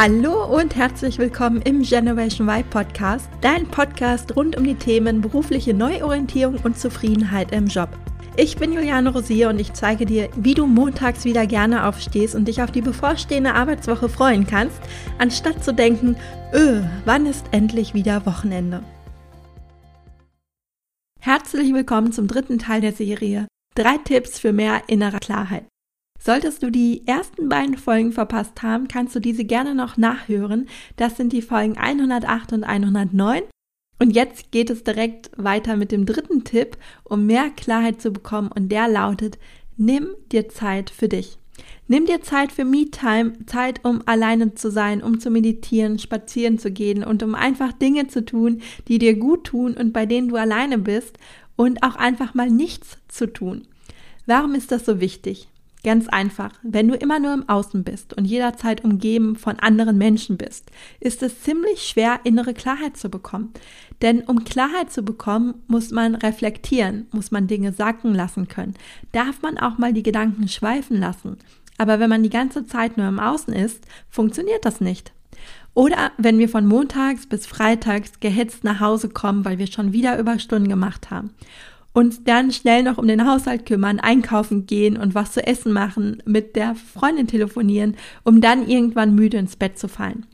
Hallo und herzlich willkommen im Generation Y Podcast, dein Podcast rund um die Themen berufliche Neuorientierung und Zufriedenheit im Job. Ich bin Juliane Rosier und ich zeige dir, wie du montags wieder gerne aufstehst und dich auf die bevorstehende Arbeitswoche freuen kannst, anstatt zu denken, öh, wann ist endlich wieder Wochenende? Herzlich willkommen zum dritten Teil der Serie. Drei Tipps für mehr innere Klarheit. Solltest du die ersten beiden Folgen verpasst haben, kannst du diese gerne noch nachhören. Das sind die Folgen 108 und 109. Und jetzt geht es direkt weiter mit dem dritten Tipp, um mehr Klarheit zu bekommen. Und der lautet, nimm dir Zeit für dich. Nimm dir Zeit für Me-Time, Zeit, um alleine zu sein, um zu meditieren, spazieren zu gehen und um einfach Dinge zu tun, die dir gut tun und bei denen du alleine bist und auch einfach mal nichts zu tun. Warum ist das so wichtig? Ganz einfach, wenn du immer nur im Außen bist und jederzeit umgeben von anderen Menschen bist, ist es ziemlich schwer, innere Klarheit zu bekommen. Denn um Klarheit zu bekommen, muss man reflektieren, muss man Dinge sacken lassen können, darf man auch mal die Gedanken schweifen lassen. Aber wenn man die ganze Zeit nur im Außen ist, funktioniert das nicht. Oder wenn wir von montags bis freitags gehetzt nach Hause kommen, weil wir schon wieder Überstunden gemacht haben uns dann schnell noch um den Haushalt kümmern, einkaufen gehen und was zu essen machen, mit der Freundin telefonieren, um dann irgendwann müde ins Bett zu fallen.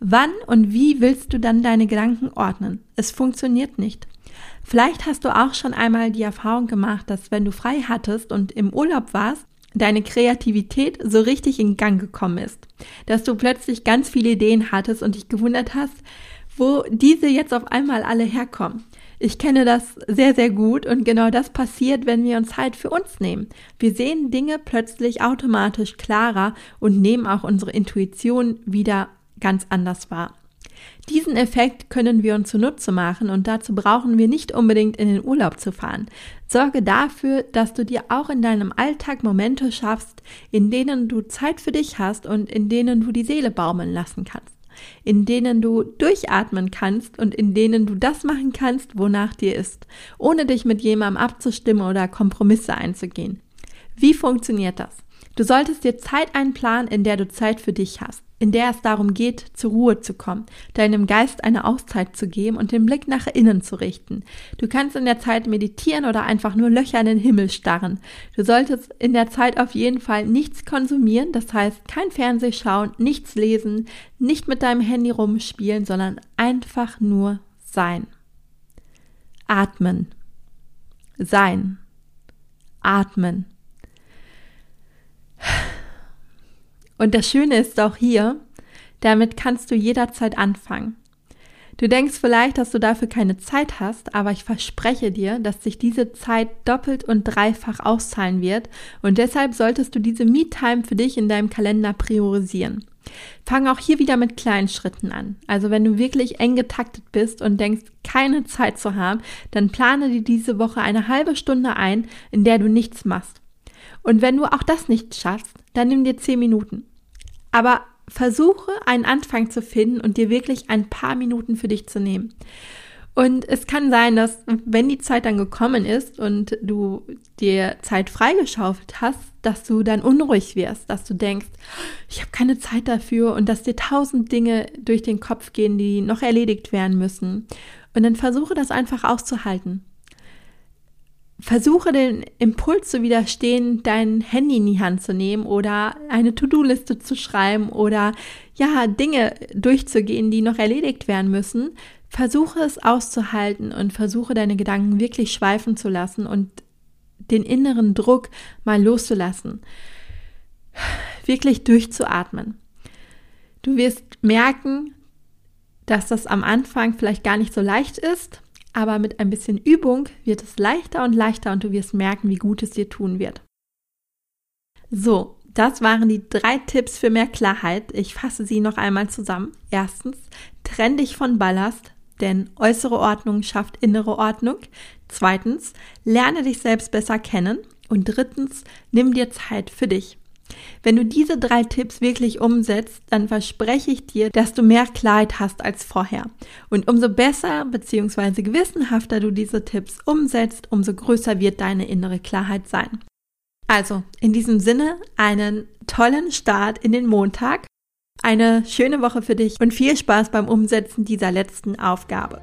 Wann und wie willst du dann deine Gedanken ordnen? Es funktioniert nicht. Vielleicht hast du auch schon einmal die Erfahrung gemacht, dass wenn du frei hattest und im Urlaub warst, deine Kreativität so richtig in Gang gekommen ist. Dass du plötzlich ganz viele Ideen hattest und dich gewundert hast, wo diese jetzt auf einmal alle herkommen. Ich kenne das sehr, sehr gut und genau das passiert, wenn wir uns Zeit für uns nehmen. Wir sehen Dinge plötzlich automatisch klarer und nehmen auch unsere Intuition wieder ganz anders wahr. Diesen Effekt können wir uns zunutze machen und dazu brauchen wir nicht unbedingt in den Urlaub zu fahren. Sorge dafür, dass du dir auch in deinem Alltag Momente schaffst, in denen du Zeit für dich hast und in denen du die Seele baumeln lassen kannst in denen du durchatmen kannst und in denen du das machen kannst, wonach dir ist, ohne dich mit jemandem abzustimmen oder Kompromisse einzugehen. Wie funktioniert das? Du solltest dir Zeit einplanen, in der du Zeit für dich hast in der es darum geht, zur Ruhe zu kommen, deinem Geist eine Auszeit zu geben und den Blick nach innen zu richten. Du kannst in der Zeit meditieren oder einfach nur Löcher in den Himmel starren. Du solltest in der Zeit auf jeden Fall nichts konsumieren, das heißt kein Fernseh schauen, nichts lesen, nicht mit deinem Handy rumspielen, sondern einfach nur sein. Atmen. Sein. Atmen. Und das Schöne ist auch hier, damit kannst du jederzeit anfangen. Du denkst vielleicht, dass du dafür keine Zeit hast, aber ich verspreche dir, dass sich diese Zeit doppelt und dreifach auszahlen wird und deshalb solltest du diese Me-Time für dich in deinem Kalender priorisieren. Fang auch hier wieder mit kleinen Schritten an. Also wenn du wirklich eng getaktet bist und denkst, keine Zeit zu haben, dann plane dir diese Woche eine halbe Stunde ein, in der du nichts machst. Und wenn du auch das nicht schaffst, dann nimm dir zehn Minuten. Aber versuche einen Anfang zu finden und dir wirklich ein paar Minuten für dich zu nehmen. Und es kann sein, dass wenn die Zeit dann gekommen ist und du dir Zeit freigeschaufelt hast, dass du dann unruhig wirst, dass du denkst, ich habe keine Zeit dafür und dass dir tausend Dinge durch den Kopf gehen, die noch erledigt werden müssen. Und dann versuche das einfach auszuhalten versuche den Impuls zu widerstehen, dein Handy in die Hand zu nehmen oder eine To-Do-Liste zu schreiben oder ja, Dinge durchzugehen, die noch erledigt werden müssen. Versuche es auszuhalten und versuche deine Gedanken wirklich schweifen zu lassen und den inneren Druck mal loszulassen. Wirklich durchzuatmen. Du wirst merken, dass das am Anfang vielleicht gar nicht so leicht ist, aber mit ein bisschen Übung wird es leichter und leichter und du wirst merken, wie gut es dir tun wird. So, das waren die drei Tipps für mehr Klarheit. Ich fasse sie noch einmal zusammen. Erstens, trenn dich von Ballast, denn äußere Ordnung schafft innere Ordnung. Zweitens, lerne dich selbst besser kennen. Und drittens, nimm dir Zeit für dich. Wenn du diese drei Tipps wirklich umsetzt, dann verspreche ich dir, dass du mehr Klarheit hast als vorher. Und umso besser bzw. gewissenhafter du diese Tipps umsetzt, umso größer wird deine innere Klarheit sein. Also, in diesem Sinne, einen tollen Start in den Montag Eine schöne Woche für dich und viel Spaß beim Umsetzen dieser letzten Aufgabe.